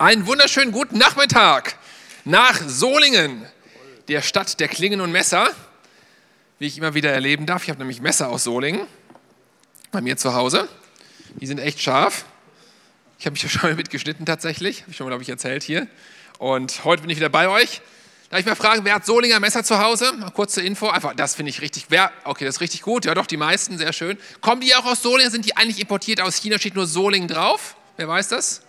Einen wunderschönen guten Nachmittag nach Solingen, der Stadt der Klingen und Messer, wie ich immer wieder erleben darf. Ich habe nämlich Messer aus Solingen bei mir zu Hause. Die sind echt scharf. Ich habe mich ja schon mal mitgeschnitten tatsächlich, habe ich schon mal, glaube ich, erzählt hier. Und heute bin ich wieder bei euch. Darf ich mal fragen, wer hat Solinger Messer zu Hause? Mal kurze Info. Einfach, das finde ich richtig. Wer? Okay, das ist richtig gut. Ja, doch, die meisten, sehr schön. Kommen die auch aus Solingen? Sind die eigentlich importiert aus China? Steht nur Solingen drauf? Wer weiß das?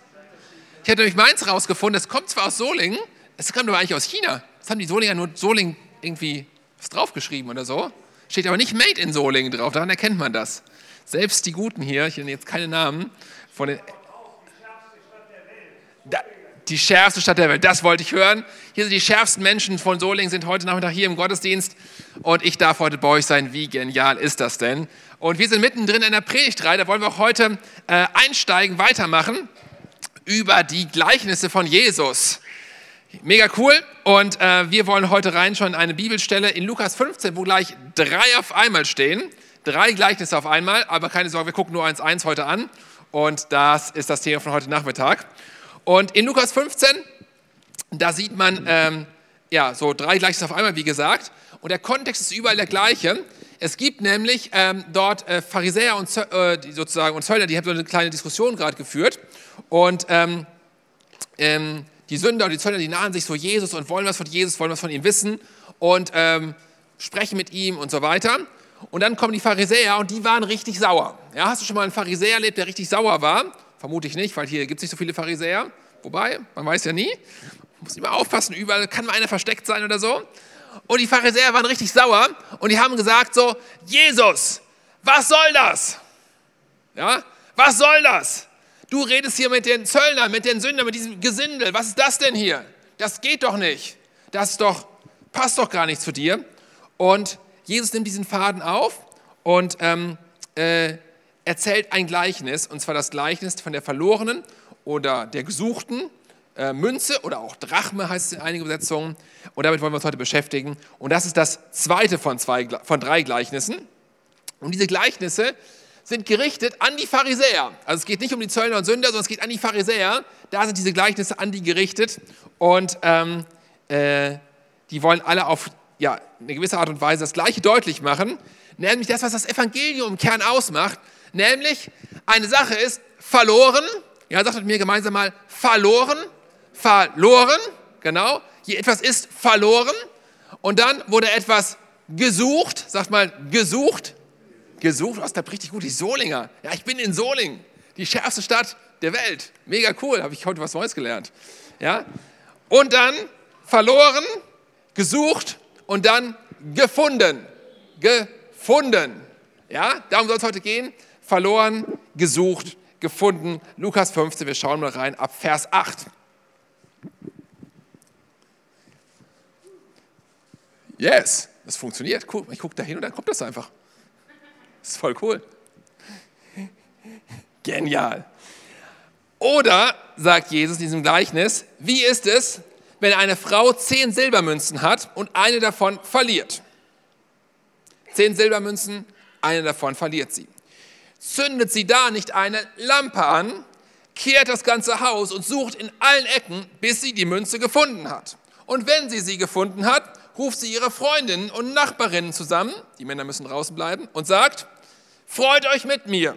Ich hätte nämlich meins rausgefunden, das kommt zwar aus Solingen, es kommt aber eigentlich aus China. Das haben die Solinger nur Solingen irgendwie was draufgeschrieben oder so. Steht aber nicht Made in Solingen drauf, daran erkennt man das. Selbst die Guten hier, ich nenne jetzt keine Namen, von den. Da, die schärfste Stadt der Welt, das wollte ich hören. Hier sind die schärfsten Menschen von Solingen, sind heute Nachmittag hier im Gottesdienst und ich darf heute bei euch sein. Wie genial ist das denn? Und wir sind mittendrin in der Predigtreihe, da wollen wir auch heute äh, einsteigen, weitermachen über die Gleichnisse von Jesus. Mega cool. Und äh, wir wollen heute reinschauen in eine Bibelstelle in Lukas 15, wo gleich drei auf einmal stehen. Drei Gleichnisse auf einmal, aber keine Sorge, wir gucken nur eins eins heute an. Und das ist das Thema von heute Nachmittag. Und in Lukas 15, da sieht man ähm, ja, so drei Gleichnisse auf einmal, wie gesagt. Und der Kontext ist überall der gleiche. Es gibt nämlich ähm, dort äh, Pharisäer und, äh, sozusagen, und Zöllner, die haben so eine kleine Diskussion gerade geführt. Und ähm, ähm, die Sünder und die Zöllner, die nahen sich so Jesus und wollen was von Jesus, wollen was von ihm wissen und ähm, sprechen mit ihm und so weiter. Und dann kommen die Pharisäer und die waren richtig sauer. Ja, hast du schon mal einen Pharisäer erlebt, der richtig sauer war? Vermute ich nicht, weil hier gibt es nicht so viele Pharisäer. Wobei, man weiß ja nie. Muss immer aufpassen, überall kann mal einer versteckt sein oder so. Und die Pharisäer waren richtig sauer und die haben gesagt so, Jesus, was soll das? Ja, was soll das? Du redest hier mit den Zöllnern, mit den Sündern, mit diesem Gesindel. Was ist das denn hier? Das geht doch nicht. Das doch, passt doch gar nicht zu dir. Und Jesus nimmt diesen Faden auf und ähm, äh, erzählt ein Gleichnis, und zwar das Gleichnis von der verlorenen oder der gesuchten äh, Münze oder auch Drachme heißt es in einigen Übersetzungen. Und damit wollen wir uns heute beschäftigen. Und das ist das zweite von, zwei, von drei Gleichnissen. Und diese Gleichnisse sind gerichtet an die Pharisäer. Also es geht nicht um die Zöllner und Sünder, sondern es geht an die Pharisäer. Da sind diese Gleichnisse an die gerichtet. Und ähm, äh, die wollen alle auf ja, eine gewisse Art und Weise das Gleiche deutlich machen. Nämlich das, was das Evangelium im Kern ausmacht. Nämlich eine Sache ist verloren. Ja, sagt mit mir gemeinsam mal verloren verloren, genau. Hier etwas ist verloren und dann wurde etwas gesucht, sagt mal gesucht, gesucht, was da richtig gut, die Solinger. Ja, ich bin in Solingen, die schärfste Stadt der Welt. Mega cool, habe ich heute was Neues gelernt. Ja, und dann verloren, gesucht und dann gefunden, gefunden. Ja, darum soll es heute gehen. Verloren, gesucht, gefunden. Lukas 15, wir schauen mal rein ab Vers 8. Yes, das funktioniert. Cool. Ich gucke da hin und dann kommt das einfach. Das ist voll cool. Genial. Oder, sagt Jesus in diesem Gleichnis, wie ist es, wenn eine Frau zehn Silbermünzen hat und eine davon verliert? Zehn Silbermünzen, eine davon verliert sie. Zündet sie da nicht eine Lampe an, kehrt das ganze Haus und sucht in allen Ecken, bis sie die Münze gefunden hat. Und wenn sie sie gefunden hat, ruft sie ihre Freundinnen und Nachbarinnen zusammen, die Männer müssen draußen bleiben, und sagt, freut euch mit mir.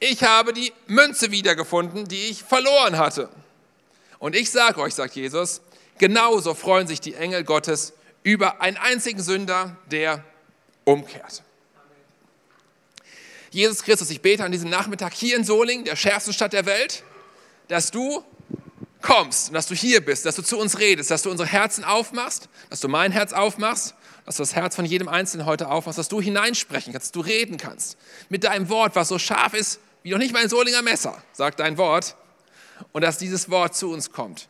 Ich habe die Münze wiedergefunden, die ich verloren hatte. Und ich sage euch, sagt Jesus, genauso freuen sich die Engel Gottes über einen einzigen Sünder, der umkehrt. Jesus Christus, ich bete an diesem Nachmittag hier in Solingen, der schärfsten Stadt der Welt, dass du kommst und dass du hier bist, dass du zu uns redest, dass du unsere Herzen aufmachst, dass du mein Herz aufmachst, dass du das Herz von jedem Einzelnen heute aufmachst, dass du hineinsprechen kannst, dass du reden kannst. Mit deinem Wort, was so scharf ist wie noch nicht mal ein Solinger Messer, sagt dein Wort. Und dass dieses Wort zu uns kommt.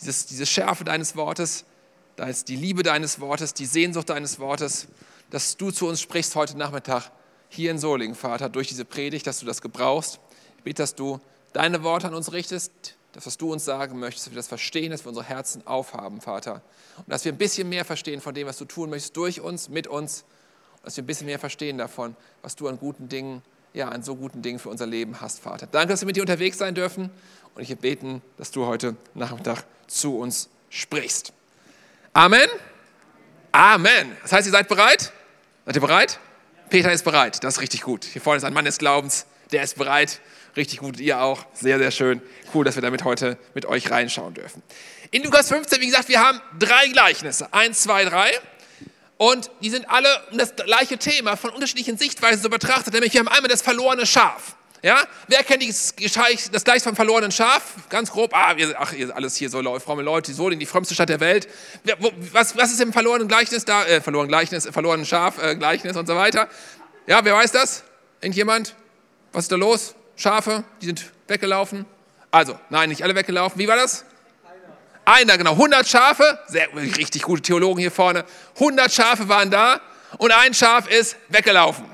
Dieses, diese Schärfe deines Wortes, die Liebe deines Wortes, die Sehnsucht deines Wortes, dass du zu uns sprichst heute Nachmittag hier in Solingen, Vater, durch diese Predigt, dass du das gebrauchst. Ich bete, dass du deine Worte an uns richtest, das, was du uns sagen möchtest, dass wir das verstehen, dass wir unsere Herzen aufhaben, Vater. Und dass wir ein bisschen mehr verstehen von dem, was du tun möchtest, durch uns, mit uns. Und dass wir ein bisschen mehr verstehen davon, was du an guten Dingen ja, an so guten Dingen für unser Leben hast, Vater. Danke, dass wir mit dir unterwegs sein dürfen und ich beten, dass du heute Nachmittag zu uns sprichst. Amen. Amen. Das heißt, ihr seid bereit? Seid ihr bereit? Peter ist bereit. Das ist richtig gut. Hier vorne ist ein Mann des Glaubens. Der ist bereit. Richtig gut. Ihr auch. Sehr, sehr schön. Cool, dass wir damit heute mit euch reinschauen dürfen. In Lukas 15, wie gesagt, wir haben drei Gleichnisse. Eins, zwei, drei. Und die sind alle um das gleiche Thema von unterschiedlichen Sichtweisen so betrachtet. Nämlich wir haben einmal das verlorene Schaf. Ja? Wer kennt das Gleich vom verlorenen Schaf? Ganz grob. Ah, ihr, ach, ihr alles hier so fromme Leute, so in die frömmste Stadt der Welt. Was, was ist im verlorenen Gleichnis da? Äh, verlorenen Gleichnis, verlorenen Schaf, äh, Gleichnis und so weiter. Ja, wer weiß das? Irgendjemand? Was ist da los? Schafe, die sind weggelaufen. Also, nein, nicht alle weggelaufen. Wie war das? Einer, genau. 100 Schafe, sehr, richtig gute Theologen hier vorne. 100 Schafe waren da und ein Schaf ist weggelaufen.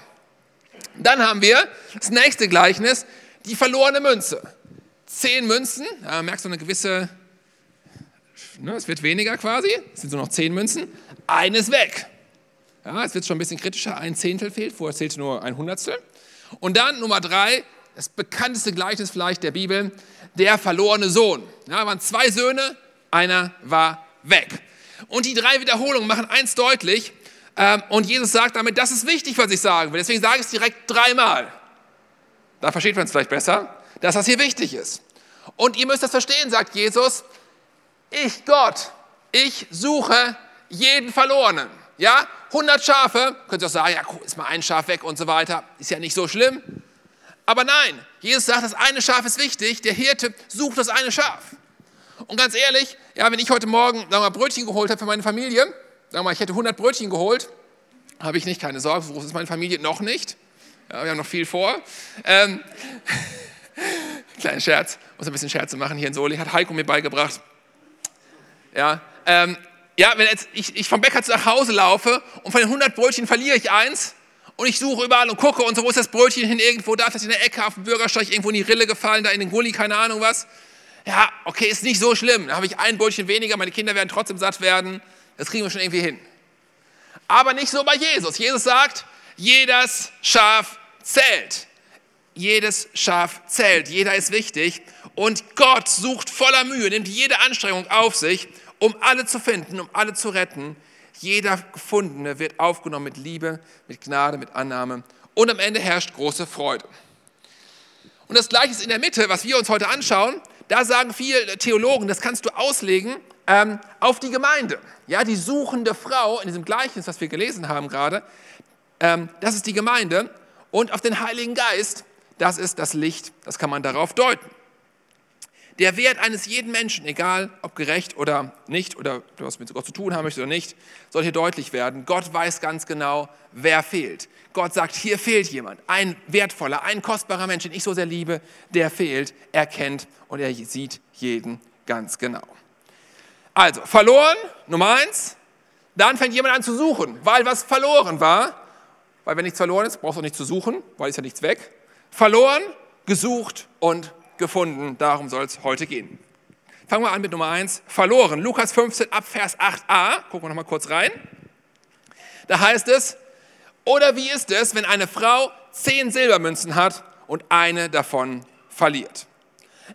Dann haben wir das nächste Gleichnis, die verlorene Münze. Zehn Münzen, da merkst du eine gewisse, ne, es wird weniger quasi, es sind nur noch zehn Münzen, eines weg. Ja, es wird schon ein bisschen kritischer, ein Zehntel fehlt, vorher zählte nur ein Hundertstel. Und dann Nummer drei, das bekannteste Gleichnis vielleicht der Bibel, der verlorene Sohn. Ja, waren zwei Söhne, einer war weg. Und die drei Wiederholungen machen eins deutlich. Ähm, und Jesus sagt damit, das ist wichtig, was ich sagen will. Deswegen sage ich es direkt dreimal. Da versteht man es vielleicht besser, dass das hier wichtig ist. Und ihr müsst das verstehen, sagt Jesus. Ich, Gott, ich suche jeden Verlorenen. Ja, 100 Schafe, könnt ihr auch sagen, ja, ist mal ein Schaf weg und so weiter. Ist ja nicht so schlimm. Aber nein, Jesus sagt, das eine Schaf ist wichtig. Der Hirte sucht das eine Schaf. Und ganz ehrlich, ja, wenn ich heute Morgen sagen wir mal, Brötchen geholt habe für meine Familie, sagen wir mal, ich hätte 100 Brötchen geholt, habe ich nicht, keine Sorge, so groß ist meine Familie noch nicht. Ja, wir haben noch viel vor. Ähm, kleinen Scherz, muss ein bisschen Scherze machen hier in Soli, hat Heiko mir beigebracht. Ja, ähm, ja wenn jetzt ich, ich vom Bäcker nach Hause laufe und von den 100 Brötchen verliere ich eins und ich suche überall und gucke und so, wo ist das Brötchen hin, irgendwo da, vielleicht in der Ecke auf dem Bürgersteig, irgendwo in die Rille gefallen, da in den Gully, keine Ahnung was ja, okay, ist nicht so schlimm. Da habe ich ein Brötchen weniger, meine Kinder werden trotzdem satt werden. Das kriegen wir schon irgendwie hin. Aber nicht so bei Jesus. Jesus sagt, jedes Schaf zählt. Jedes Schaf zählt. Jeder ist wichtig. Und Gott sucht voller Mühe, nimmt jede Anstrengung auf sich, um alle zu finden, um alle zu retten. Jeder Gefundene wird aufgenommen mit Liebe, mit Gnade, mit Annahme. Und am Ende herrscht große Freude. Und das Gleiche ist in der Mitte, was wir uns heute anschauen. Da sagen viele Theologen, das kannst du auslegen ähm, auf die Gemeinde. Ja, die suchende Frau in diesem Gleichnis, was wir gelesen haben gerade, ähm, das ist die Gemeinde. Und auf den Heiligen Geist, das ist das Licht, das kann man darauf deuten. Der Wert eines jeden Menschen, egal ob gerecht oder nicht, oder was mit Gott zu tun haben möchte oder nicht, soll hier deutlich werden. Gott weiß ganz genau, wer fehlt. Gott sagt, hier fehlt jemand, ein wertvoller, ein kostbarer Mensch, den ich so sehr liebe, der fehlt. Er kennt und er sieht jeden ganz genau. Also, verloren, Nummer eins. Dann fängt jemand an zu suchen, weil was verloren war. Weil wenn nichts verloren ist, brauchst du auch nicht zu suchen, weil ist ja nichts weg. Verloren, gesucht und gefunden. Darum soll es heute gehen. Fangen wir an mit Nummer 1. Verloren. Lukas 15 ab Vers 8a. Gucken wir noch mal kurz rein. Da heißt es, oder wie ist es, wenn eine Frau zehn Silbermünzen hat und eine davon verliert?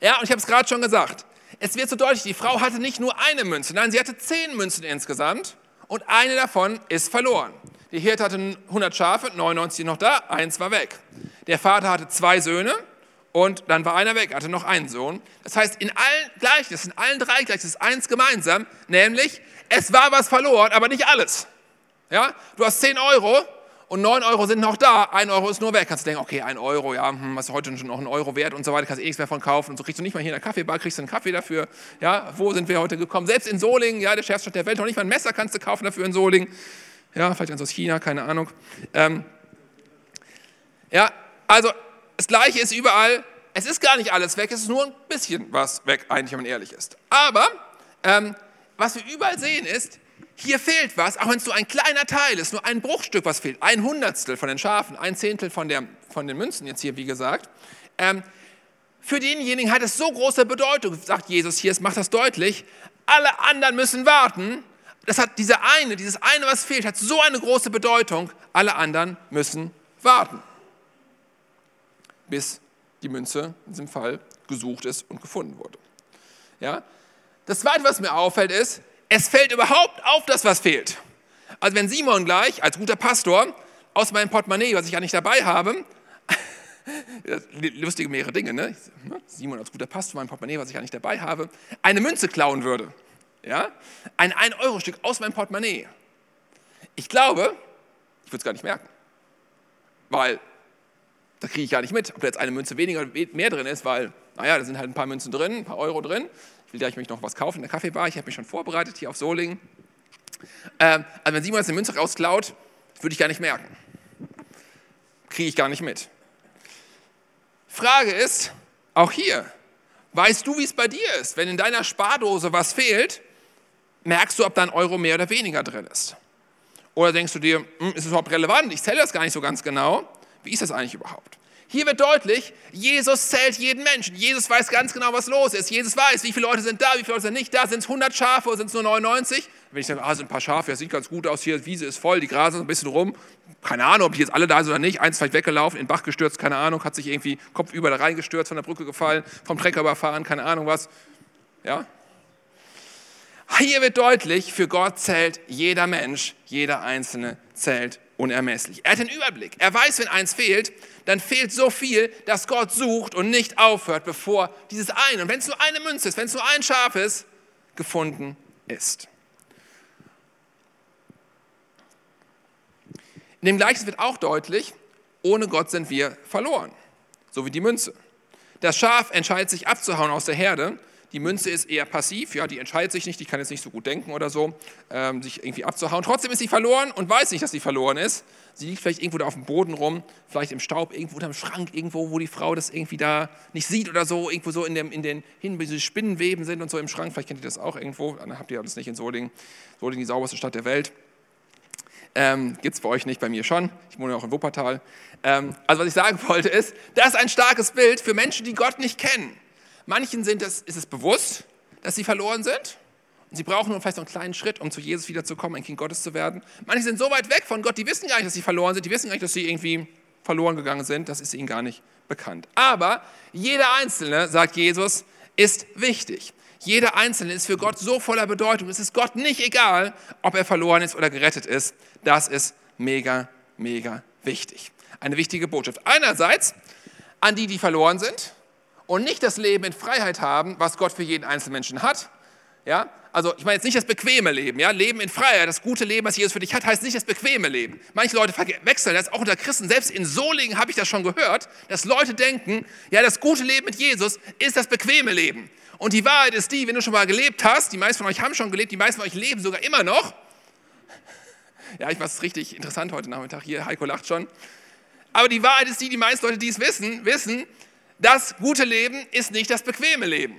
Ja, und ich habe es gerade schon gesagt. Es wird so deutlich, die Frau hatte nicht nur eine Münze, nein, sie hatte zehn Münzen insgesamt und eine davon ist verloren. Die Hirte hatte 100 Schafe, 99 noch da, eins war weg. Der Vater hatte zwei Söhne, und dann war einer weg, hatte noch einen Sohn. Das heißt, in allen Gleichnissen, in allen drei Gleichnissen ist eins gemeinsam, nämlich es war was verloren, aber nicht alles. Ja? Du hast 10 Euro und 9 Euro sind noch da, 1 Euro ist nur weg. Kannst du denken, okay, 1 Euro, ja, hm, was ist heute schon noch ein Euro wert und so weiter, kannst du eh nichts mehr von kaufen. Und so kriegst du nicht mal hier in der Kaffeebar, kriegst du einen Kaffee dafür. Ja, wo sind wir heute gekommen? Selbst in Solingen, ja, der Chefstadt der Welt, noch nicht mal ein Messer kannst du kaufen dafür in Solingen. Ja, vielleicht ganz aus China, keine Ahnung. Ähm, ja, also das Gleiche ist überall. Es ist gar nicht alles weg, es ist nur ein bisschen was weg, eigentlich, wenn man ehrlich ist. Aber ähm, was wir überall sehen ist, hier fehlt was, auch wenn es nur ein kleiner Teil ist, nur ein Bruchstück, was fehlt. Ein Hundertstel von den Schafen, ein Zehntel von, der, von den Münzen jetzt hier, wie gesagt. Ähm, für denjenigen hat es so große Bedeutung, sagt Jesus hier, es macht das deutlich. Alle anderen müssen warten. Das hat diese eine, dieses eine, was fehlt, hat so eine große Bedeutung. Alle anderen müssen warten. Bis die Münze in diesem Fall gesucht ist und gefunden wurde. Ja? Das Zweite, was mir auffällt, ist, es fällt überhaupt auf, dass was fehlt. Also wenn Simon gleich als guter Pastor aus meinem Portemonnaie, was ich ja nicht dabei habe, lustige mehrere Dinge, ne? Simon als guter Pastor, mein Portemonnaie, was ich ja nicht dabei habe, eine Münze klauen würde. Ja? Ein 1-Euro-Stück aus meinem Portemonnaie. Ich glaube, ich würde es gar nicht merken. Weil da kriege ich gar nicht mit, ob da jetzt eine Münze weniger oder mehr drin ist, weil, naja, da sind halt ein paar Münzen drin, ein paar Euro drin. Ich will gleich mich noch was kaufen in der Kaffeebar. Ich habe mich schon vorbereitet hier auf Solingen. Ähm, also wenn Simon jetzt eine Münze rausklaut, würde ich gar nicht merken. Kriege ich gar nicht mit. Frage ist, auch hier, weißt du, wie es bei dir ist? Wenn in deiner Spardose was fehlt, merkst du, ob da ein Euro mehr oder weniger drin ist. Oder denkst du dir, hm, ist es überhaupt relevant? Ich zähle das gar nicht so ganz genau. Wie ist das eigentlich überhaupt? Hier wird deutlich, Jesus zählt jeden Menschen. Jesus weiß ganz genau, was los ist. Jesus weiß, wie viele Leute sind da, wie viele Leute sind nicht da. Sind es 100 Schafe oder sind es nur 99? Wenn ich sage, ah, sind ein paar Schafe, das sieht ganz gut aus hier, die Wiese ist voll, die grasen ein bisschen rum. Keine Ahnung, ob die jetzt alle da sind oder nicht. Eins vielleicht weggelaufen, in den Bach gestürzt, keine Ahnung, hat sich irgendwie kopfüber da reingestürzt, von der Brücke gefallen, vom Trecker überfahren, keine Ahnung was. Ja? Hier wird deutlich, für Gott zählt jeder Mensch, jeder Einzelne zählt unermesslich. Er hat den Überblick. Er weiß, wenn eins fehlt, dann fehlt so viel, dass Gott sucht und nicht aufhört, bevor dieses eine, und wenn es nur eine Münze ist, wenn es nur ein Schaf ist, gefunden ist. In dem Gleichnis wird auch deutlich, ohne Gott sind wir verloren, so wie die Münze. Das Schaf entscheidet sich abzuhauen aus der Herde die Münze ist eher passiv, ja, die entscheidet sich nicht, die kann jetzt nicht so gut denken oder so, ähm, sich irgendwie abzuhauen. Trotzdem ist sie verloren und weiß nicht, dass sie verloren ist. Sie liegt vielleicht irgendwo da auf dem Boden rum, vielleicht im Staub, irgendwo unter dem Schrank, irgendwo, wo die Frau das irgendwie da nicht sieht oder so, irgendwo so in, dem, in den hin, diese Spinnenweben sind und so im Schrank. Vielleicht kennt ihr das auch irgendwo, dann habt ihr das nicht in Solingen. Solingen, die sauberste Stadt der Welt. Ähm, Gibt es bei euch nicht, bei mir schon. Ich wohne ja auch in Wuppertal. Ähm, also was ich sagen wollte ist, das ist ein starkes Bild für Menschen, die Gott nicht kennen. Manchen sind es, ist es bewusst, dass sie verloren sind. Sie brauchen nur vielleicht noch einen kleinen Schritt, um zu Jesus wiederzukommen, ein Kind Gottes zu werden. Manche sind so weit weg von Gott, die wissen gar nicht, dass sie verloren sind. Die wissen gar nicht, dass sie irgendwie verloren gegangen sind. Das ist ihnen gar nicht bekannt. Aber jeder Einzelne, sagt Jesus, ist wichtig. Jeder Einzelne ist für Gott so voller Bedeutung. Es ist Gott nicht egal, ob er verloren ist oder gerettet ist. Das ist mega, mega wichtig. Eine wichtige Botschaft. Einerseits an die, die verloren sind, und nicht das Leben in Freiheit haben, was Gott für jeden einzelnen Menschen hat. Ja? Also ich meine jetzt nicht das bequeme Leben. Ja? Leben in Freiheit, das gute Leben, was Jesus für dich hat, heißt nicht das bequeme Leben. Manche Leute wechseln das, auch unter Christen, selbst in Solingen habe ich das schon gehört, dass Leute denken, ja, das gute Leben mit Jesus ist das bequeme Leben. Und die Wahrheit ist die, wenn du schon mal gelebt hast, die meisten von euch haben schon gelebt, die meisten von euch leben sogar immer noch. Ja, ich weiß, richtig interessant heute Nachmittag hier, Heiko lacht schon. Aber die Wahrheit ist die, die meisten Leute, die es wissen, wissen, das gute Leben ist nicht das bequeme Leben.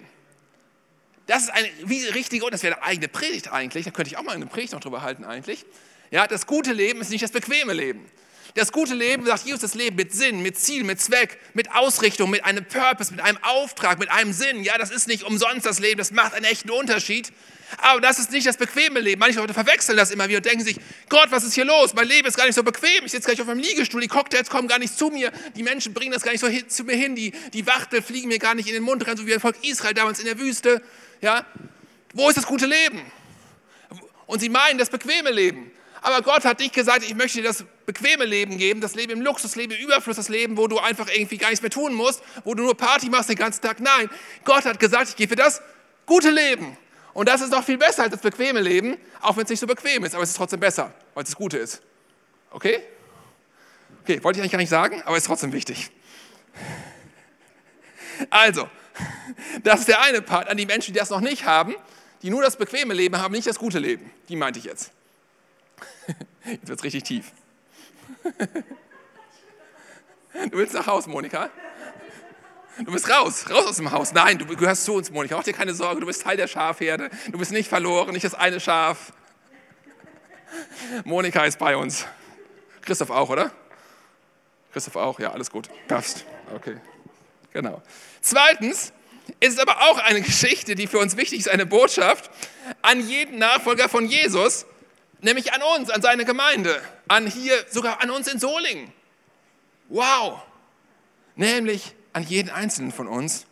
Das ist eine richtige, und das wäre eine eigene Predigt eigentlich, da könnte ich auch mal eine Predigt noch drüber halten eigentlich. Ja, das gute Leben ist nicht das bequeme Leben. Das gute Leben, sagt Jesus, das Leben mit Sinn, mit Ziel, mit Zweck, mit Ausrichtung, mit einem Purpose, mit einem Auftrag, mit einem Sinn. Ja, das ist nicht umsonst das Leben, das macht einen echten Unterschied. Aber das ist nicht das bequeme Leben. Manche Leute verwechseln das immer wieder und denken sich, Gott, was ist hier los? Mein Leben ist gar nicht so bequem. Ich sitze gleich auf meinem Liegestuhl, die Cocktails kommen gar nicht zu mir. Die Menschen bringen das gar nicht so hin, zu mir hin. Die, die Wachtel fliegen mir gar nicht in den Mund rein, so wie das Volk Israel damals in der Wüste. Ja? Wo ist das gute Leben? Und sie meinen das bequeme Leben. Aber Gott hat dich gesagt, ich möchte dir das bequeme Leben geben, das Leben im Luxus, das Leben im Überfluss, das Leben, wo du einfach irgendwie gar nichts mehr tun musst, wo du nur Party machst den ganzen Tag. Nein, Gott hat gesagt, ich gebe dir das gute Leben. Und das ist noch viel besser als das bequeme Leben, auch wenn es nicht so bequem ist, aber es ist trotzdem besser, weil es das Gute ist. Okay? Okay, wollte ich eigentlich gar nicht sagen, aber ist trotzdem wichtig. Also, das ist der eine Part an die Menschen, die das noch nicht haben, die nur das bequeme Leben haben, nicht das gute Leben. Die meinte ich jetzt. Jetzt wird es richtig tief. Du willst nach Hause, Monika? Du bist raus, raus aus dem Haus. Nein, du gehörst zu uns, Monika. Mach dir keine Sorge, du bist Teil der Schafherde. Du bist nicht verloren, nicht das eine Schaf. Monika ist bei uns. Christoph auch, oder? Christoph auch, ja, alles gut. Passt. Okay, genau. Zweitens ist es aber auch eine Geschichte, die für uns wichtig ist, eine Botschaft an jeden Nachfolger von Jesus, nämlich an uns, an seine Gemeinde, an hier, sogar an uns in Solingen. Wow, nämlich an jeden Einzelnen von uns.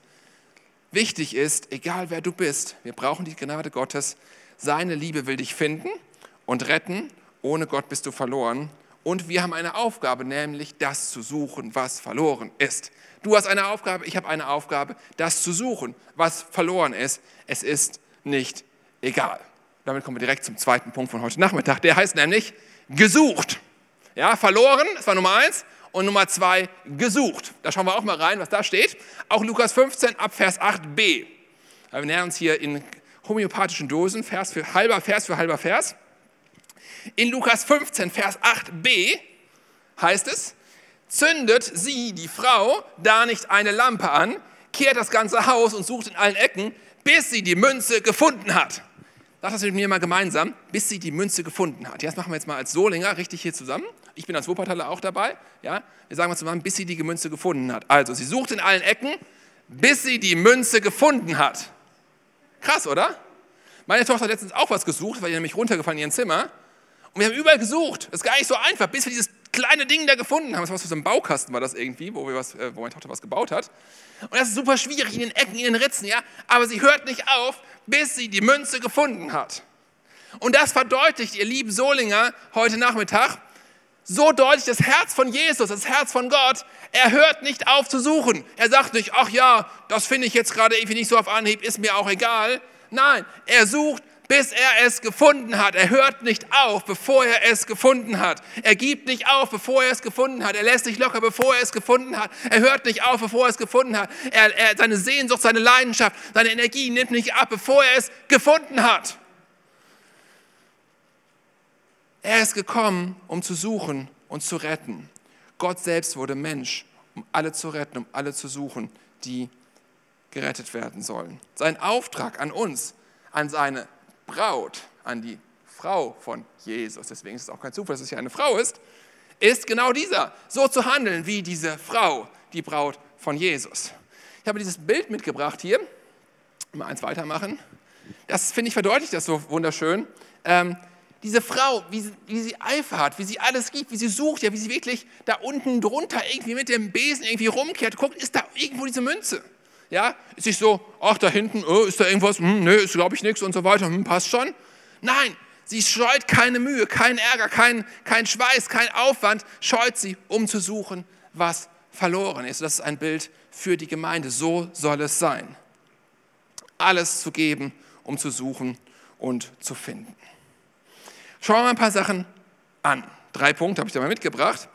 Wichtig ist, egal wer du bist, wir brauchen die Gnade Gottes. Seine Liebe will dich finden und retten. Ohne Gott bist du verloren. Und wir haben eine Aufgabe, nämlich das zu suchen, was verloren ist. Du hast eine Aufgabe, ich habe eine Aufgabe, das zu suchen, was verloren ist. Es ist nicht egal. Damit kommen wir direkt zum zweiten Punkt von heute Nachmittag. Der heißt nämlich gesucht. Ja, verloren, das war Nummer eins. Und Nummer zwei, gesucht. Da schauen wir auch mal rein, was da steht. Auch Lukas 15 ab Vers 8b. Wir nähern uns hier in homöopathischen Dosen, Vers für halber Vers für halber Vers. In Lukas 15, Vers 8b heißt es, zündet sie, die Frau, da nicht eine Lampe an, kehrt das ganze Haus und sucht in allen Ecken, bis sie die Münze gefunden hat. Sag das mit mir mal gemeinsam, bis sie die Münze gefunden hat. Das machen wir jetzt mal als Solinger richtig hier zusammen. Ich bin als Wuppertaler auch dabei. Ja, wir sagen mal zusammen, bis sie die Münze gefunden hat. Also, sie sucht in allen Ecken, bis sie die Münze gefunden hat. Krass, oder? Meine Tochter hat letztens auch was gesucht, weil die nämlich runtergefallen in ihrem Zimmer. Und wir haben überall gesucht. Das ist gar nicht so einfach, bis wir dieses kleine Ding da gefunden haben. Das war so ein Baukasten, war das irgendwie, wo, wir was, äh, wo meine Tochter was gebaut hat. Und das ist super schwierig in den Ecken, in den Ritzen, ja. Aber sie hört nicht auf, bis sie die Münze gefunden hat. Und das verdeutlicht, ihr lieben Solinger, heute Nachmittag, so deutlich das Herz von Jesus, das Herz von Gott. Er hört nicht auf zu suchen. Er sagt nicht, ach ja, das finde ich jetzt gerade irgendwie nicht so auf Anhieb, ist mir auch egal. Nein, er sucht, bis er es gefunden hat. Er hört nicht auf, bevor er es gefunden hat. Er gibt nicht auf, bevor er es gefunden hat. Er lässt sich locker, bevor er es gefunden hat. Er hört nicht auf, bevor er es gefunden hat. Er, er, seine Sehnsucht, seine Leidenschaft, seine Energie nimmt nicht ab, bevor er es gefunden hat. Er ist gekommen, um zu suchen und zu retten. Gott selbst wurde Mensch, um alle zu retten, um alle zu suchen, die gerettet werden sollen. Sein Auftrag an uns, an seine Braut, an die Frau von Jesus, deswegen ist es auch kein Zufall, dass es hier eine Frau ist, ist genau dieser, so zu handeln wie diese Frau, die Braut von Jesus. Ich habe dieses Bild mitgebracht hier, mal eins weitermachen. Das finde ich verdeutlicht das so wunderschön. Ähm, diese Frau, wie sie, wie sie Eifer hat, wie sie alles gibt, wie sie sucht, ja, wie sie wirklich da unten drunter irgendwie mit dem Besen irgendwie rumkehrt, guckt, ist da irgendwo diese Münze? Ja, ist nicht so, ach, da hinten, oh, ist da irgendwas, hm, nö, ist glaube ich nichts und so weiter, hm, passt schon. Nein, sie scheut keine Mühe, keinen Ärger, keinen kein Schweiß, kein Aufwand, scheut sie, um zu suchen, was verloren ist. Das ist ein Bild für die Gemeinde. So soll es sein. Alles zu geben, um zu suchen und zu finden. Schauen wir mal ein paar Sachen an. Drei Punkte habe ich da mal mitgebracht,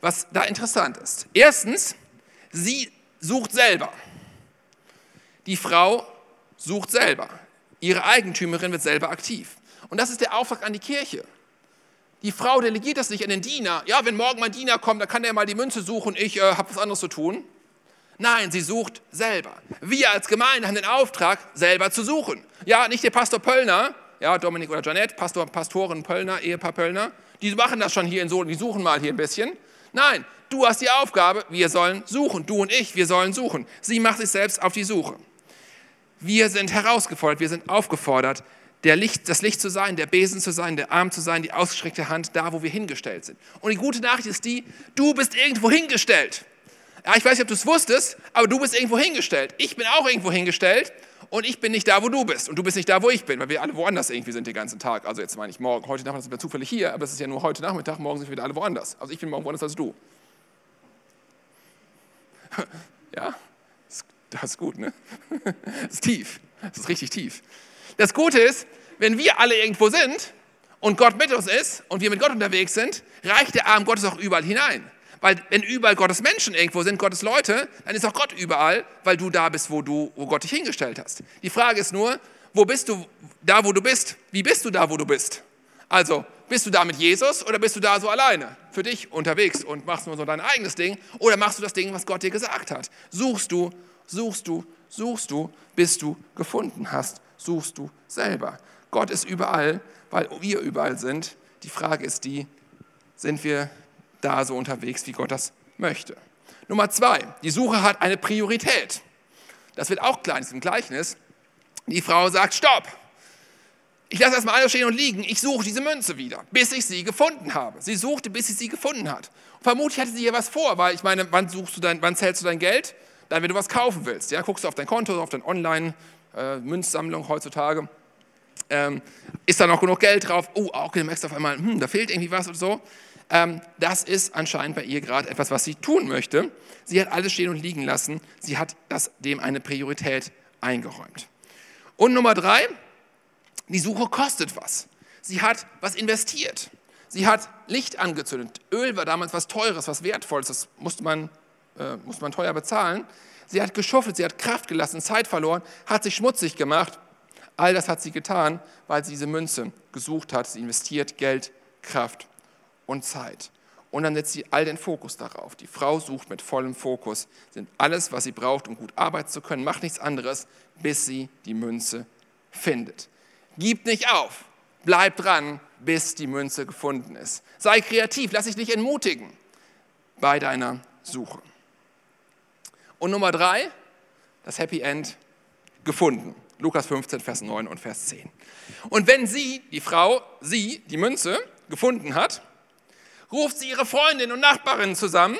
was da interessant ist. Erstens, sie sucht selber. Die Frau sucht selber. Ihre Eigentümerin wird selber aktiv. Und das ist der Auftrag an die Kirche. Die Frau delegiert das nicht an den Diener. Ja, wenn morgen mein Diener kommt, dann kann der mal die Münze suchen, ich äh, habe was anderes zu tun. Nein, sie sucht selber. Wir als Gemeinde haben den Auftrag, selber zu suchen. Ja, nicht der Pastor Pöllner, ja, Dominik oder Janette, Pastor, Pastoren Pöllner, Ehepaar Pöllner, die machen das schon hier in Sohn, die suchen mal hier ein bisschen. Nein, du hast die Aufgabe, wir sollen suchen. Du und ich, wir sollen suchen. Sie macht sich selbst auf die Suche. Wir sind herausgefordert, wir sind aufgefordert, der Licht, das Licht zu sein, der Besen zu sein, der Arm zu sein, die ausgestreckte Hand, da wo wir hingestellt sind. Und die gute Nachricht ist die, du bist irgendwo hingestellt. Ja, ich weiß nicht, ob du es wusstest, aber du bist irgendwo hingestellt. Ich bin auch irgendwo hingestellt und ich bin nicht da, wo du bist und du bist nicht da, wo ich bin, weil wir alle woanders irgendwie sind den ganzen Tag. Also jetzt meine ich morgen, heute Nachmittag sind wir zufällig hier, aber es ist ja nur heute Nachmittag, morgen sind wir wieder alle woanders. Also ich bin morgen woanders als du. Ja, das ist gut, ne? Das ist tief. Das ist richtig tief. Das Gute ist, wenn wir alle irgendwo sind und Gott mit uns ist und wir mit Gott unterwegs sind, reicht der Arm Gottes auch überall hinein. Weil wenn überall Gottes Menschen irgendwo sind, Gottes Leute, dann ist auch Gott überall, weil du da bist, wo, du, wo Gott dich hingestellt hast. Die Frage ist nur, wo bist du da, wo du bist? Wie bist du da, wo du bist? Also, bist du da mit Jesus oder bist du da so alleine für dich unterwegs und machst nur so dein eigenes Ding oder machst du das Ding, was Gott dir gesagt hat? Suchst du suchst du, suchst du, bis du gefunden hast, suchst du selber. Gott ist überall, weil wir überall sind. Die Frage ist die, sind wir da so unterwegs, wie Gott das möchte? Nummer zwei, die Suche hat eine Priorität. Das wird auch klein, ist im Gleichnis. Die Frau sagt, stopp, ich lasse erstmal alles stehen und liegen, ich suche diese Münze wieder, bis ich sie gefunden habe. Sie suchte, bis sie sie gefunden hat. Und vermutlich hatte sie hier was vor, weil ich meine, wann, suchst du dein, wann zählst du dein Geld? Dann, wenn du was kaufen willst. Ja, guckst du auf dein Konto, auf deine Online-Münzsammlung äh, heutzutage. Ähm, ist da noch genug Geld drauf? Oh, auch du merkst auf einmal, hm, da fehlt irgendwie was oder so. Ähm, das ist anscheinend bei ihr gerade etwas, was sie tun möchte. Sie hat alles stehen und liegen lassen. Sie hat das, dem eine Priorität eingeräumt. Und Nummer drei, die Suche kostet was. Sie hat was investiert. Sie hat Licht angezündet. Öl war damals was Teures, was Wertvolles. Das musste man, äh, musste man teuer bezahlen. Sie hat geschuffelt, sie hat Kraft gelassen, Zeit verloren, hat sich schmutzig gemacht. All das hat sie getan, weil sie diese Münze gesucht hat. Sie investiert Geld, Kraft und Zeit. Und dann setzt sie all den Fokus darauf. Die Frau sucht mit vollem Fokus, sind alles, was sie braucht, um gut arbeiten zu können, macht nichts anderes, bis sie die Münze findet. Gib nicht auf. Bleib dran, bis die Münze gefunden ist. Sei kreativ, lass dich nicht entmutigen bei deiner Suche. Und Nummer drei, das Happy End gefunden. Lukas 15, Vers 9 und Vers 10. Und wenn sie, die Frau, sie, die Münze gefunden hat, ruft sie ihre Freundin und Nachbarin zusammen.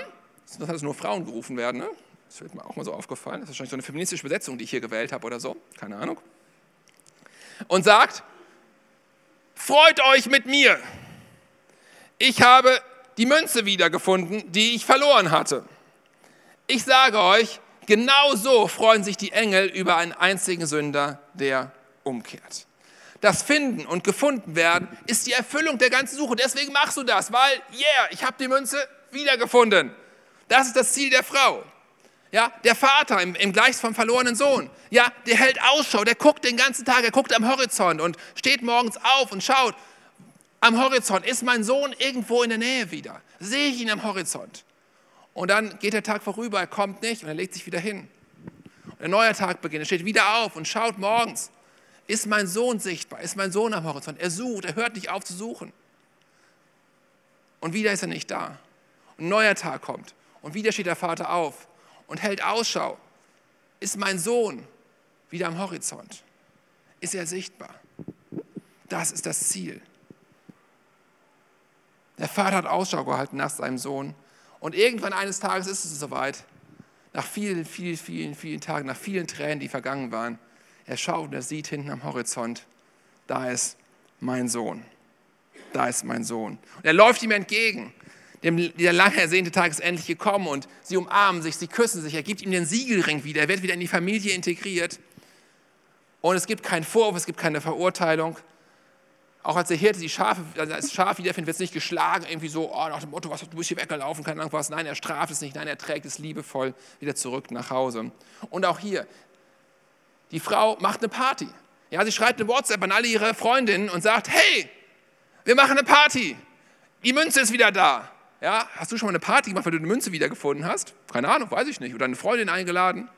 Das hat es nur Frauen gerufen werden, ne? Das wird mir auch mal so aufgefallen. Das ist wahrscheinlich so eine feministische Besetzung, die ich hier gewählt habe oder so. Keine Ahnung und sagt, freut euch mit mir. Ich habe die Münze wiedergefunden, die ich verloren hatte. Ich sage euch, genau so freuen sich die Engel über einen einzigen Sünder, der umkehrt. Das Finden und gefunden werden ist die Erfüllung der ganzen Suche. Deswegen machst du das, weil, yeah, ich habe die Münze wiedergefunden. Das ist das Ziel der Frau. Ja, der Vater im, im Gleich vom verlorenen Sohn, ja, der hält Ausschau, der guckt den ganzen Tag, er guckt am Horizont und steht morgens auf und schaut, am Horizont, ist mein Sohn irgendwo in der Nähe wieder? Sehe ich ihn am Horizont? Und dann geht der Tag vorüber, er kommt nicht und er legt sich wieder hin. Und ein neuer Tag beginnt, er steht wieder auf und schaut morgens, ist mein Sohn sichtbar, ist mein Sohn am Horizont? Er sucht, er hört nicht auf zu suchen. Und wieder ist er nicht da. Und ein neuer Tag kommt und wieder steht der Vater auf und hält Ausschau. Ist mein Sohn wieder am Horizont? Ist er sichtbar? Das ist das Ziel. Der Vater hat Ausschau gehalten nach seinem Sohn. Und irgendwann eines Tages ist es soweit. Nach vielen, vielen, vielen, vielen Tagen, nach vielen Tränen, die vergangen waren. Er schaut und er sieht hinten am Horizont, da ist mein Sohn. Da ist mein Sohn. Und er läuft ihm entgegen dem, der lang ersehnte Tag ist endlich gekommen und sie umarmen sich, sie küssen sich, er gibt ihm den Siegelring wieder, er wird wieder in die Familie integriert. Und es gibt keinen Vorwurf, es gibt keine Verurteilung. Auch als der Hirte die Schafe, also das Schaf wiederfindet, wird es nicht geschlagen, irgendwie so oh, nach dem Motto, was, du bist hier weggelaufen, keine Ahnung was. Nein, er straft es nicht, nein, er trägt es liebevoll wieder zurück nach Hause. Und auch hier, die Frau macht eine Party. Ja, sie schreibt eine WhatsApp an alle ihre Freundinnen und sagt, hey, wir machen eine Party. Die Münze ist wieder da. Ja, hast du schon mal eine Party gemacht, weil du eine Münze wiedergefunden hast? Keine Ahnung, weiß ich nicht. Oder eine Freundin eingeladen?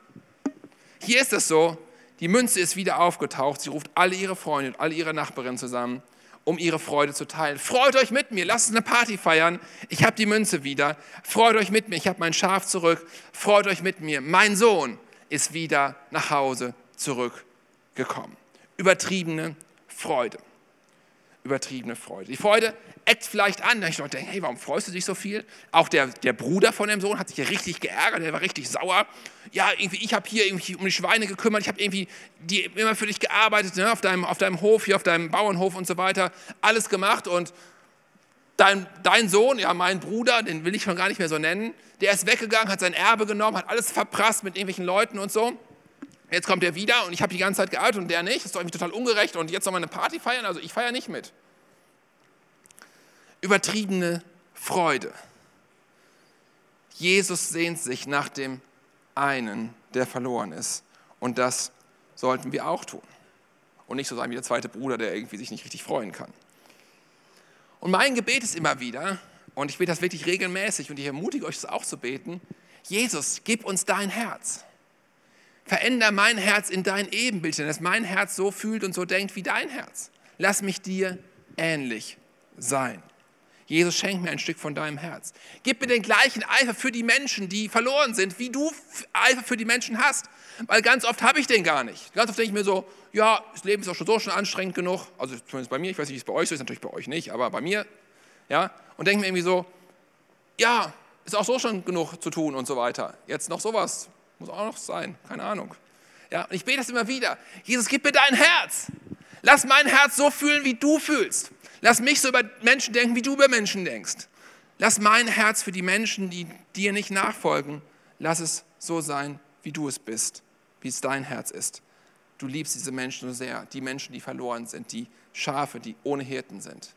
Hier ist es so, die Münze ist wieder aufgetaucht. Sie ruft alle ihre Freunde und alle ihre Nachbarinnen zusammen, um ihre Freude zu teilen. Freut euch mit mir, lasst uns eine Party feiern. Ich habe die Münze wieder. Freut euch mit mir, ich habe mein Schaf zurück. Freut euch mit mir. Mein Sohn ist wieder nach Hause zurückgekommen. Übertriebene Freude. Übertriebene Freude. Die Freude eckt vielleicht an. Da ich denke, hey, warum freust du dich so viel? Auch der, der Bruder von dem Sohn hat sich ja richtig geärgert, der war richtig sauer. Ja, irgendwie, ich habe hier irgendwie um die Schweine gekümmert, ich habe irgendwie die, immer für dich gearbeitet, ne, auf, deinem, auf deinem Hof, hier auf deinem Bauernhof und so weiter, alles gemacht und dein, dein Sohn, ja, mein Bruder, den will ich schon gar nicht mehr so nennen, der ist weggegangen, hat sein Erbe genommen, hat alles verprasst mit irgendwelchen Leuten und so. Jetzt kommt er wieder und ich habe die ganze Zeit gearbeitet und der nicht. Das ist doch irgendwie total ungerecht und jetzt soll man eine Party feiern, also ich feiere nicht mit übertriebene Freude. Jesus sehnt sich nach dem einen, der verloren ist. Und das sollten wir auch tun. Und nicht so sein wie der zweite Bruder, der irgendwie sich nicht richtig freuen kann. Und mein Gebet ist immer wieder, und ich bete das wirklich regelmäßig und ich ermutige euch, das auch zu beten, Jesus, gib uns dein Herz. Veränder mein Herz in dein Ebenbild, dass mein Herz so fühlt und so denkt wie dein Herz. Lass mich dir ähnlich sein. Jesus, schenk mir ein Stück von deinem Herz. Gib mir den gleichen Eifer für die Menschen, die verloren sind, wie du Eifer für die Menschen hast. Weil ganz oft habe ich den gar nicht. Ganz oft denke ich mir so, ja, das Leben ist auch schon so schon anstrengend genug. Also zumindest bei mir, ich weiß nicht, wie es bei euch so ist, natürlich bei euch nicht, aber bei mir. Ja, und denke mir irgendwie so, ja, ist auch so schon genug zu tun und so weiter. Jetzt noch sowas, muss auch noch sein, keine Ahnung. Ja, und ich bete das immer wieder. Jesus, gib mir dein Herz. Lass mein Herz so fühlen, wie du fühlst. Lass mich so über Menschen denken, wie du über Menschen denkst. Lass mein Herz für die Menschen, die dir nicht nachfolgen, lass es so sein, wie du es bist, wie es dein Herz ist. Du liebst diese Menschen so sehr, die Menschen, die verloren sind, die Schafe, die ohne Hirten sind.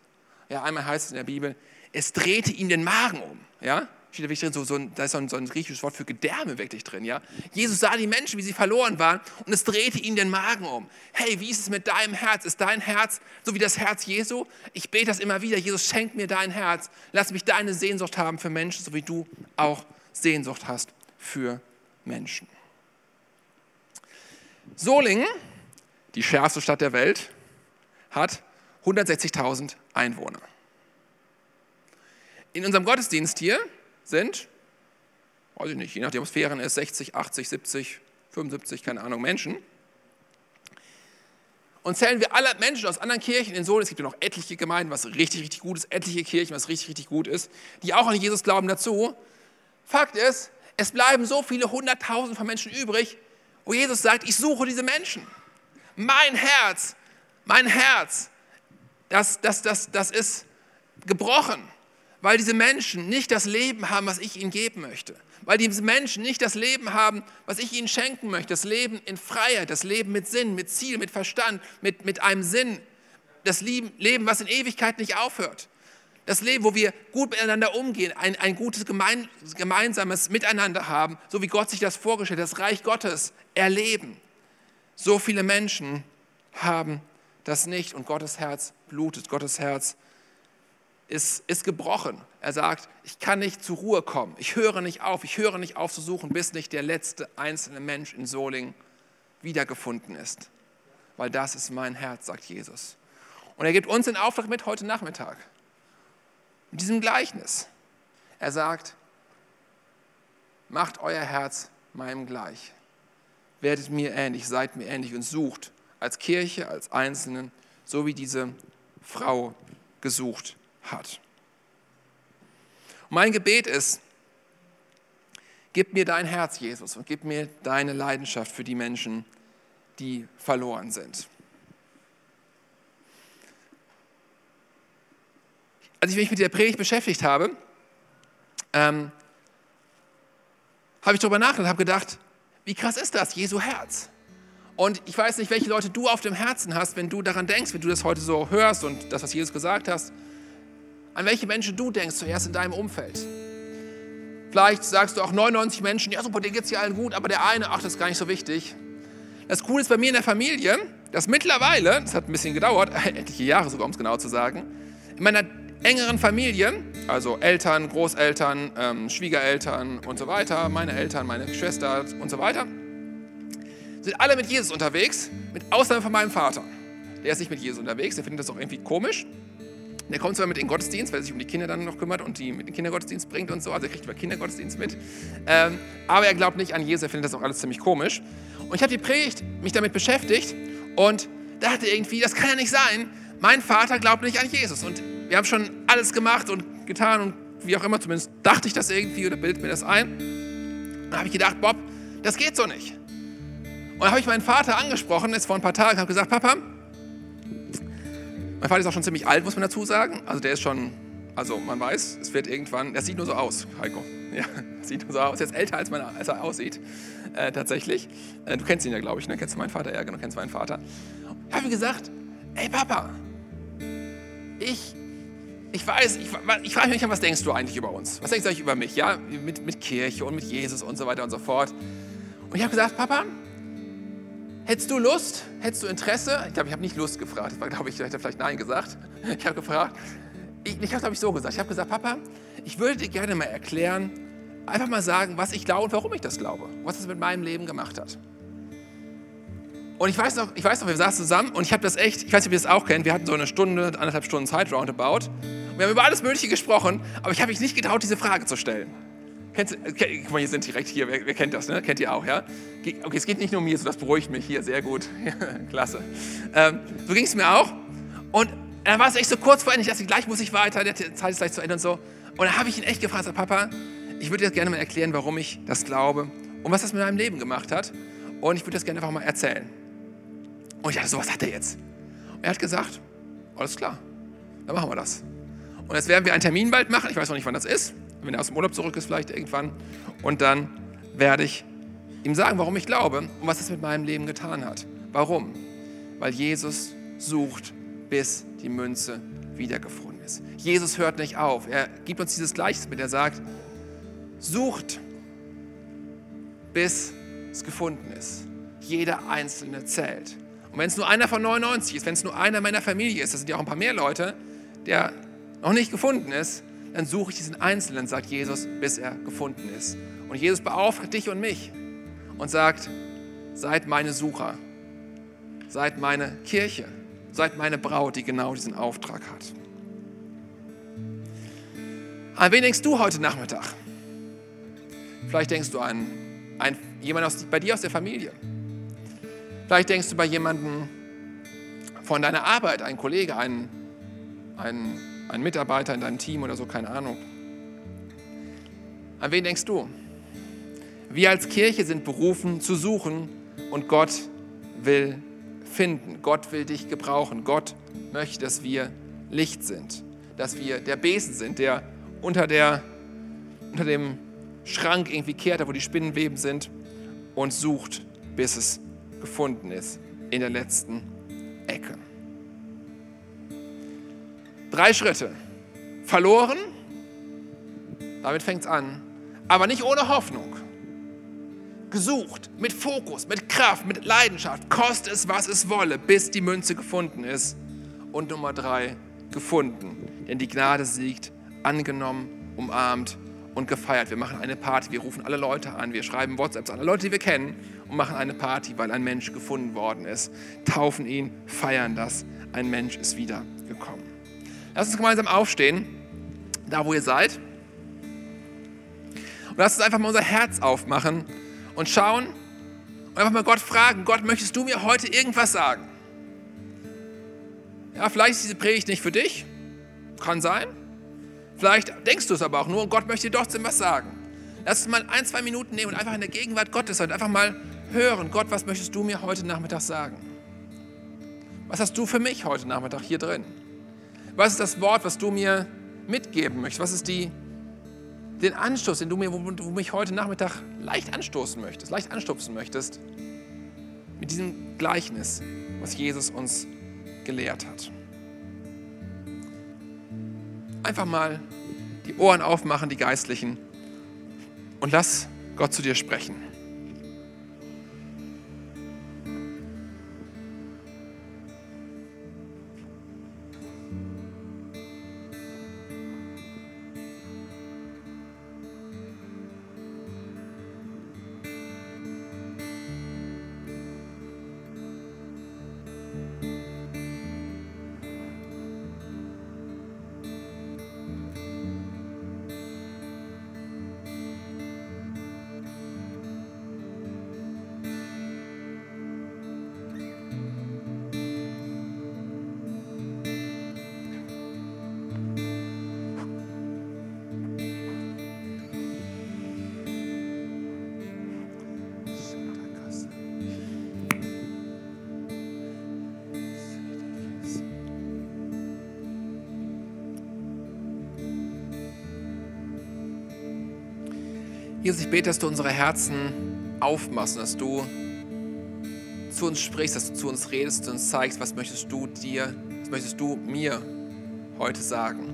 Ja, einmal heißt es in der Bibel, es drehte ihm den Magen um. Ja? Steht da wirklich drin, so, so ein, da ist so ein, so ein, griechisches Wort für Gedärme wirklich drin. Ja? Jesus sah die Menschen, wie sie verloren waren und es drehte ihnen den Magen um. Hey, wie ist es mit deinem Herz? Ist dein Herz so wie das Herz Jesu? Ich bete das immer wieder. Jesus, schenk mir dein Herz. Lass mich deine Sehnsucht haben für Menschen, so wie du auch Sehnsucht hast für Menschen. Solingen, die schärfste Stadt der Welt, hat 160.000 Einwohner. In unserem Gottesdienst hier sind, weiß ich nicht, je nachdem, was Ferien ist, 60, 80, 70, 75, keine Ahnung, Menschen. Und zählen wir alle Menschen aus anderen Kirchen in Sohn, es gibt ja noch etliche Gemeinden, was richtig, richtig gut ist, etliche Kirchen, was richtig, richtig gut ist, die auch an Jesus glauben dazu. Fakt ist, es bleiben so viele hunderttausend von Menschen übrig, wo Jesus sagt, ich suche diese Menschen. Mein Herz, mein Herz, das, das, das, das ist gebrochen weil diese Menschen nicht das Leben haben, was ich ihnen geben möchte. Weil diese Menschen nicht das Leben haben, was ich ihnen schenken möchte. Das Leben in Freiheit, das Leben mit Sinn, mit Ziel, mit Verstand, mit, mit einem Sinn. Das Leben, was in Ewigkeit nicht aufhört. Das Leben, wo wir gut miteinander umgehen, ein, ein gutes gemein, gemeinsames Miteinander haben, so wie Gott sich das vorgestellt hat, das Reich Gottes erleben. So viele Menschen haben das nicht und Gottes Herz blutet, Gottes Herz blutet ist, ist gebrochen. Er sagt, ich kann nicht zur Ruhe kommen. Ich höre nicht auf. Ich höre nicht auf zu suchen, bis nicht der letzte einzelne Mensch in Soling wiedergefunden ist. Weil das ist mein Herz, sagt Jesus. Und er gibt uns den Auftrag mit heute Nachmittag. Mit diesem Gleichnis. Er sagt, macht euer Herz meinem gleich. Werdet mir ähnlich, seid mir ähnlich und sucht als Kirche, als Einzelnen, so wie diese Frau gesucht hat. Und mein Gebet ist, gib mir dein Herz, Jesus, und gib mir deine Leidenschaft für die Menschen, die verloren sind. Als ich mich mit der Predigt beschäftigt habe, ähm, habe ich darüber nachgedacht und habe gedacht, wie krass ist das, Jesu Herz? Und ich weiß nicht, welche Leute du auf dem Herzen hast, wenn du daran denkst, wenn du das heute so hörst und das, was Jesus gesagt hast an welche Menschen du denkst zuerst in deinem Umfeld. Vielleicht sagst du auch 99 Menschen, ja super, denen geht es ja allen gut, aber der eine, ach, das ist gar nicht so wichtig. Das Coole ist bei mir in der Familie, dass mittlerweile, das hat ein bisschen gedauert, etliche Jahre sogar, um es genau zu sagen, in meiner engeren Familie, also Eltern, Großeltern, ähm, Schwiegereltern und so weiter, meine Eltern, meine Schwester und so weiter, sind alle mit Jesus unterwegs, mit Ausnahme von meinem Vater. Der ist nicht mit Jesus unterwegs, der findet das auch irgendwie komisch. Der kommt zwar mit in den Gottesdienst, weil er sich um die Kinder dann noch kümmert und die mit in den Kindergottesdienst bringt und so, also er kriegt über Kindergottesdienst mit. Ähm, aber er glaubt nicht an Jesus, er findet das auch alles ziemlich komisch. Und ich habe die Predigt mich damit beschäftigt und dachte irgendwie, das kann ja nicht sein. Mein Vater glaubt nicht an Jesus. Und wir haben schon alles gemacht und getan und wie auch immer, zumindest dachte ich das irgendwie oder bildet mir das ein. Da habe ich gedacht, Bob, das geht so nicht. Und dann habe ich meinen Vater angesprochen, jetzt vor ein paar Tagen, habe gesagt, Papa, mein Vater ist auch schon ziemlich alt, muss man dazu sagen. Also der ist schon, also man weiß, es wird irgendwann, er sieht nur so aus, Heiko. Ja, sieht nur so aus. Er ist älter, als, man, als er aussieht, äh, tatsächlich. Äh, du kennst ihn ja, glaube ich, ne? Kennst du meinen Vater? Ja, genau, kennst meinen Vater. Ich habe gesagt, ey Papa, ich, ich weiß, ich, ich frage mich, was denkst du eigentlich über uns? Was denkst du eigentlich über mich? Ja, mit, mit Kirche und mit Jesus und so weiter und so fort. Und ich habe gesagt, Papa, Hättest du Lust? Hättest du Interesse? Ich glaube, ich habe nicht Lust gefragt. Das war, glaube ich, ich hätte vielleicht Nein gesagt. Ich habe gefragt. Ich, ich habe, glaube ich, so gesagt. Ich habe gesagt, Papa, ich würde dir gerne mal erklären, einfach mal sagen, was ich glaube und warum ich das glaube. Was es mit meinem Leben gemacht hat. Und ich weiß noch, ich weiß noch wir saßen zusammen und ich habe das echt, ich weiß nicht, ob ihr das auch kennt, wir hatten so eine Stunde, anderthalb Stunden Zeit roundabout. wir haben über alles Mögliche gesprochen, aber ich habe mich nicht getraut, diese Frage zu stellen. Kennst kenn, guck mal, hier sind direkt hier, wer, wer, kennt das, ne? Kennt ihr auch, ja? Okay, es geht nicht nur um so das beruhigt mich hier, sehr gut. Klasse. Ähm, so ging es mir auch. Und dann war es echt so kurz vor Ende, ich dachte, gleich muss ich weiter, der Zeit ist gleich zu Ende und so. Und da habe ich ihn echt gefragt, Papa, ich würde dir gerne mal erklären, warum ich das glaube und was das mit meinem Leben gemacht hat. Und ich würde das gerne einfach mal erzählen. Und ich dachte, so was hat er jetzt? Und er hat gesagt, alles klar, dann machen wir das. Und jetzt werden wir einen Termin bald machen, ich weiß noch nicht, wann das ist wenn er aus dem Urlaub zurück ist, vielleicht irgendwann. Und dann werde ich ihm sagen, warum ich glaube und was es mit meinem Leben getan hat. Warum? Weil Jesus sucht, bis die Münze wiedergefunden ist. Jesus hört nicht auf. Er gibt uns dieses Gleichnis mit. Er sagt, sucht, bis es gefunden ist. Jeder Einzelne zählt. Und wenn es nur einer von 99 ist, wenn es nur einer meiner Familie ist, das sind ja auch ein paar mehr Leute, der noch nicht gefunden ist, dann suche ich diesen Einzelnen, sagt Jesus, bis er gefunden ist. Und Jesus beauftragt dich und mich und sagt, seid meine Sucher, seid meine Kirche, seid meine Braut, die genau diesen Auftrag hat. An wen denkst du heute Nachmittag? Vielleicht denkst du an, an jemanden aus, bei dir aus der Familie. Vielleicht denkst du bei jemandem von deiner Arbeit, einen Kollege, einen, einen ein Mitarbeiter in deinem Team oder so, keine Ahnung. An wen denkst du? Wir als Kirche sind berufen zu suchen und Gott will finden. Gott will dich gebrauchen. Gott möchte, dass wir Licht sind, dass wir der Besen sind, der unter, der, unter dem Schrank irgendwie kehrt, wo die Spinnenweben sind und sucht, bis es gefunden ist in der letzten Ecke. Drei Schritte. Verloren, damit fängt es an, aber nicht ohne Hoffnung. Gesucht, mit Fokus, mit Kraft, mit Leidenschaft, koste es, was es wolle, bis die Münze gefunden ist. Und Nummer drei, gefunden. Denn die Gnade siegt, angenommen, umarmt und gefeiert. Wir machen eine Party, wir rufen alle Leute an, wir schreiben WhatsApps an alle Leute, die wir kennen und machen eine Party, weil ein Mensch gefunden worden ist. Taufen ihn, feiern das. Ein Mensch ist wieder gekommen. Lass uns gemeinsam aufstehen, da wo ihr seid. Und lass uns einfach mal unser Herz aufmachen und schauen und einfach mal Gott fragen, Gott, möchtest du mir heute irgendwas sagen? Ja, vielleicht ist diese Predigt nicht für dich, kann sein. Vielleicht denkst du es aber auch nur und Gott möchte dir trotzdem was sagen. Lass uns mal ein, zwei Minuten nehmen und einfach in der Gegenwart Gottes sein, einfach mal hören, Gott, was möchtest du mir heute Nachmittag sagen? Was hast du für mich heute Nachmittag hier drin? Was ist das Wort, was du mir mitgeben möchtest? Was ist die, den Anstoß, den du mir, wo du mich heute Nachmittag leicht anstoßen möchtest, leicht anstupsen möchtest? Mit diesem Gleichnis, was Jesus uns gelehrt hat. Einfach mal die Ohren aufmachen, die Geistlichen, und lass Gott zu dir sprechen. Ich bete, dass du unsere Herzen aufmachst, dass du zu uns sprichst, dass du zu uns redest, und uns zeigst, was möchtest du dir, was möchtest du mir heute sagen.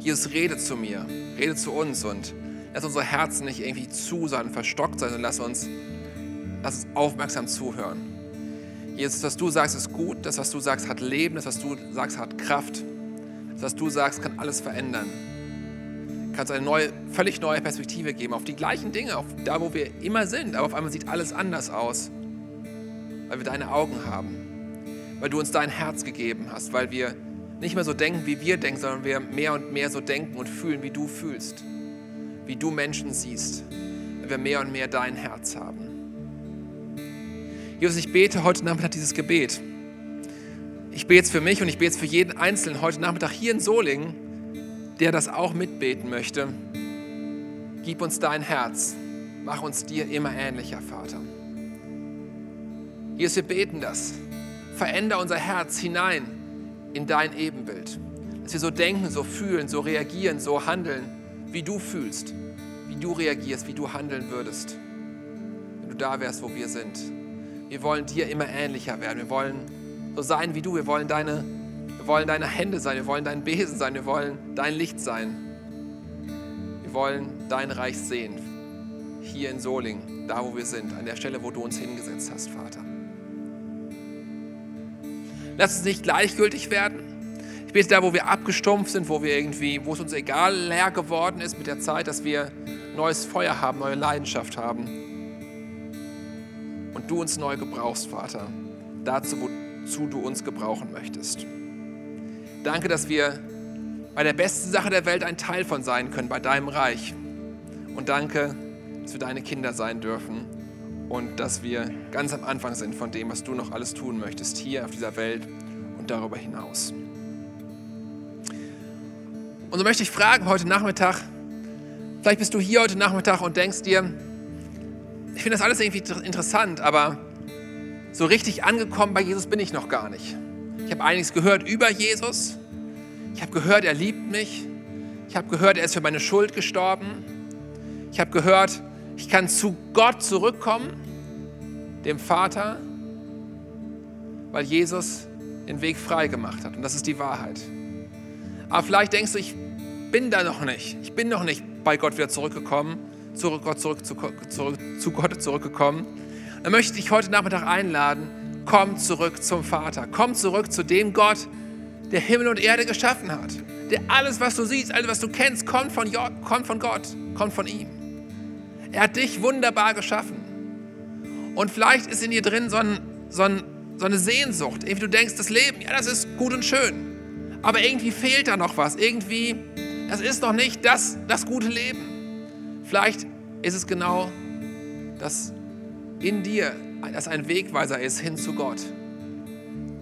Jesus, rede zu mir, rede zu uns und lass unsere Herzen nicht irgendwie zu sein, verstockt sein, sondern lass uns, lass uns aufmerksam zuhören. Jesus, was du sagst, ist gut, das, was du sagst, hat Leben, das, was du sagst, hat Kraft, das, was du sagst, kann alles verändern kannst eine neue, völlig neue Perspektive geben auf die gleichen Dinge, auf da, wo wir immer sind. Aber auf einmal sieht alles anders aus, weil wir deine Augen haben, weil du uns dein Herz gegeben hast, weil wir nicht mehr so denken, wie wir denken, sondern wir mehr und mehr so denken und fühlen, wie du fühlst, wie du Menschen siehst, wenn wir mehr und mehr dein Herz haben. Jesus, ich bete heute Nachmittag dieses Gebet. Ich bete es für mich und ich bete es für jeden Einzelnen heute Nachmittag hier in Solingen, der das auch mitbeten möchte. Gib uns dein Herz. Mach uns dir immer ähnlicher, Vater. Jesus, wir beten das. Veränder unser Herz hinein in dein Ebenbild. Dass wir so denken, so fühlen, so reagieren, so handeln, wie du fühlst, wie du reagierst, wie du handeln würdest, wenn du da wärst, wo wir sind. Wir wollen dir immer ähnlicher werden. Wir wollen so sein wie du. Wir wollen deine, wollen deine Hände sein. Wir wollen dein Besen sein. Wir wollen dein Licht sein. Wir wollen dein Reich sehen. Hier in Solingen, da wo wir sind, an der Stelle, wo du uns hingesetzt hast, Vater. Lass uns nicht gleichgültig werden. Ich bete da, wo wir abgestumpft sind, wo wir irgendwie, wo es uns egal leer geworden ist mit der Zeit, dass wir neues Feuer haben, neue Leidenschaft haben. Und du uns neu gebrauchst, Vater. Dazu, wozu du uns gebrauchen möchtest. Danke, dass wir bei der besten Sache der Welt ein Teil von sein können, bei deinem Reich. Und danke, dass wir deine Kinder sein dürfen und dass wir ganz am Anfang sind von dem, was du noch alles tun möchtest, hier auf dieser Welt und darüber hinaus. Und so möchte ich fragen heute Nachmittag, vielleicht bist du hier heute Nachmittag und denkst dir, ich finde das alles irgendwie interessant, aber so richtig angekommen bei Jesus bin ich noch gar nicht. Ich habe einiges gehört über Jesus. Ich habe gehört, er liebt mich. Ich habe gehört, er ist für meine Schuld gestorben. Ich habe gehört, ich kann zu Gott zurückkommen, dem Vater, weil Jesus den Weg frei gemacht hat. Und das ist die Wahrheit. Aber vielleicht denkst du, ich bin da noch nicht. Ich bin noch nicht bei Gott wieder zurückgekommen, zurück, Gott zurück, zu, zurück, zu Gott zurückgekommen. Dann möchte ich dich heute Nachmittag einladen, komm zurück zum Vater. Komm zurück zu dem Gott, der Himmel und Erde geschaffen hat. Der alles, was du siehst, alles, was du kennst, kommt von, kommt von Gott, kommt von ihm. Er hat dich wunderbar geschaffen. Und vielleicht ist in dir drin so, ein, so, ein, so eine Sehnsucht. Irgendwie du denkst, das Leben, ja, das ist gut und schön. Aber irgendwie fehlt da noch was. Irgendwie, das ist noch nicht das, das gute Leben. Vielleicht ist es genau, dass in dir das ein Wegweiser ist hin zu Gott.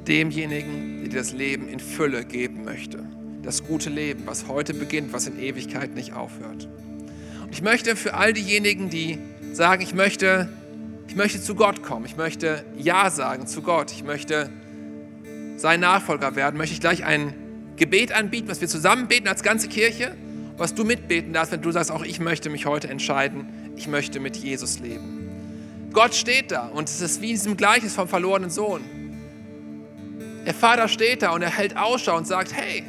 Demjenigen, der dir das Leben in Fülle geben möchte. Das gute Leben, was heute beginnt, was in Ewigkeit nicht aufhört. Ich möchte für all diejenigen, die sagen, ich möchte, ich möchte zu Gott kommen, ich möchte Ja sagen zu Gott, ich möchte sein Nachfolger werden, möchte ich gleich ein Gebet anbieten, was wir zusammen beten als ganze Kirche, was du mitbeten darfst, wenn du sagst, auch ich möchte mich heute entscheiden, ich möchte mit Jesus leben. Gott steht da und es ist wie in diesem Gleichnis vom verlorenen Sohn. Der Vater steht da und er hält Ausschau und sagt, hey,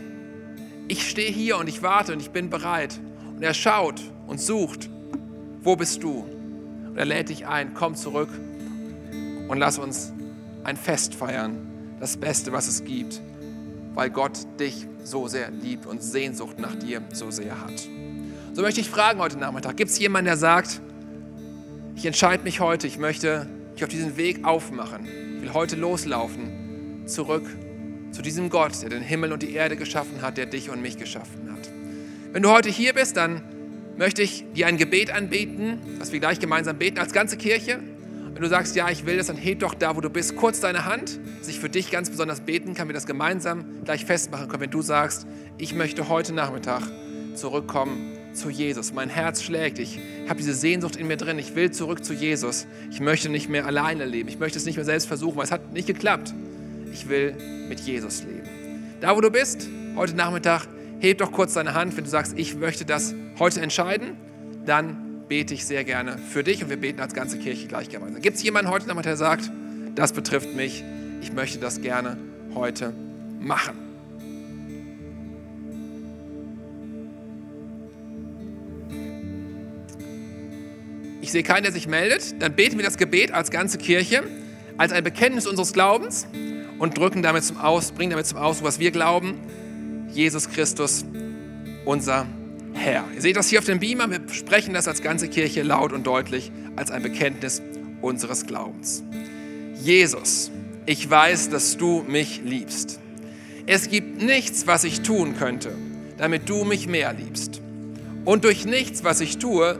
ich stehe hier und ich warte und ich bin bereit. Und er schaut und sucht, wo bist du? Und er lädt dich ein, komm zurück und lass uns ein Fest feiern, das Beste, was es gibt, weil Gott dich so sehr liebt und Sehnsucht nach dir so sehr hat. So möchte ich fragen heute Nachmittag, gibt es jemanden, der sagt, ich entscheide mich heute, ich möchte mich auf diesen Weg aufmachen, ich will heute loslaufen, zurück zu diesem Gott, der den Himmel und die Erde geschaffen hat, der dich und mich geschaffen hat. Wenn du heute hier bist, dann möchte ich dir ein Gebet anbieten, was wir gleich gemeinsam beten als ganze Kirche. Wenn du sagst, ja, ich will das, dann heb doch da, wo du bist, kurz deine Hand, dass ich für dich ganz besonders beten kann, wir das gemeinsam gleich festmachen können. Wenn du sagst, ich möchte heute Nachmittag zurückkommen zu Jesus. Mein Herz schlägt, ich habe diese Sehnsucht in mir drin, ich will zurück zu Jesus. Ich möchte nicht mehr alleine leben, ich möchte es nicht mehr selbst versuchen, weil es hat nicht geklappt. Ich will mit Jesus leben. Da, wo du bist, heute Nachmittag, heb doch kurz deine Hand, wenn du sagst, ich möchte das heute entscheiden, dann bete ich sehr gerne für dich und wir beten als ganze Kirche gleich gemeinsam. Gibt es jemanden heute Nachmittag, der sagt, das betrifft mich, ich möchte das gerne heute machen? Ich sehe keinen, der sich meldet. Dann beten wir das Gebet als ganze Kirche, als ein Bekenntnis unseres Glaubens und drücken damit zum Aus, bringen damit zum Ausdruck, was wir glauben. Jesus Christus, unser Herr. Ihr seht das hier auf dem Beamer. Wir sprechen das als ganze Kirche laut und deutlich als ein Bekenntnis unseres Glaubens. Jesus, ich weiß, dass du mich liebst. es gibt nichts, was ich tun könnte, damit du mich mehr liebst. Und durch nichts, was ich tue,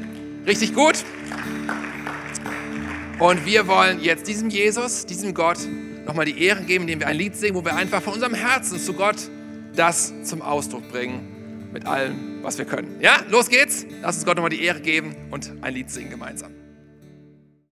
Richtig gut. Und wir wollen jetzt diesem Jesus, diesem Gott, nochmal die Ehre geben, indem wir ein Lied singen, wo wir einfach von unserem Herzen zu Gott das zum Ausdruck bringen, mit allem, was wir können. Ja, los geht's. Lass uns Gott nochmal die Ehre geben und ein Lied singen gemeinsam.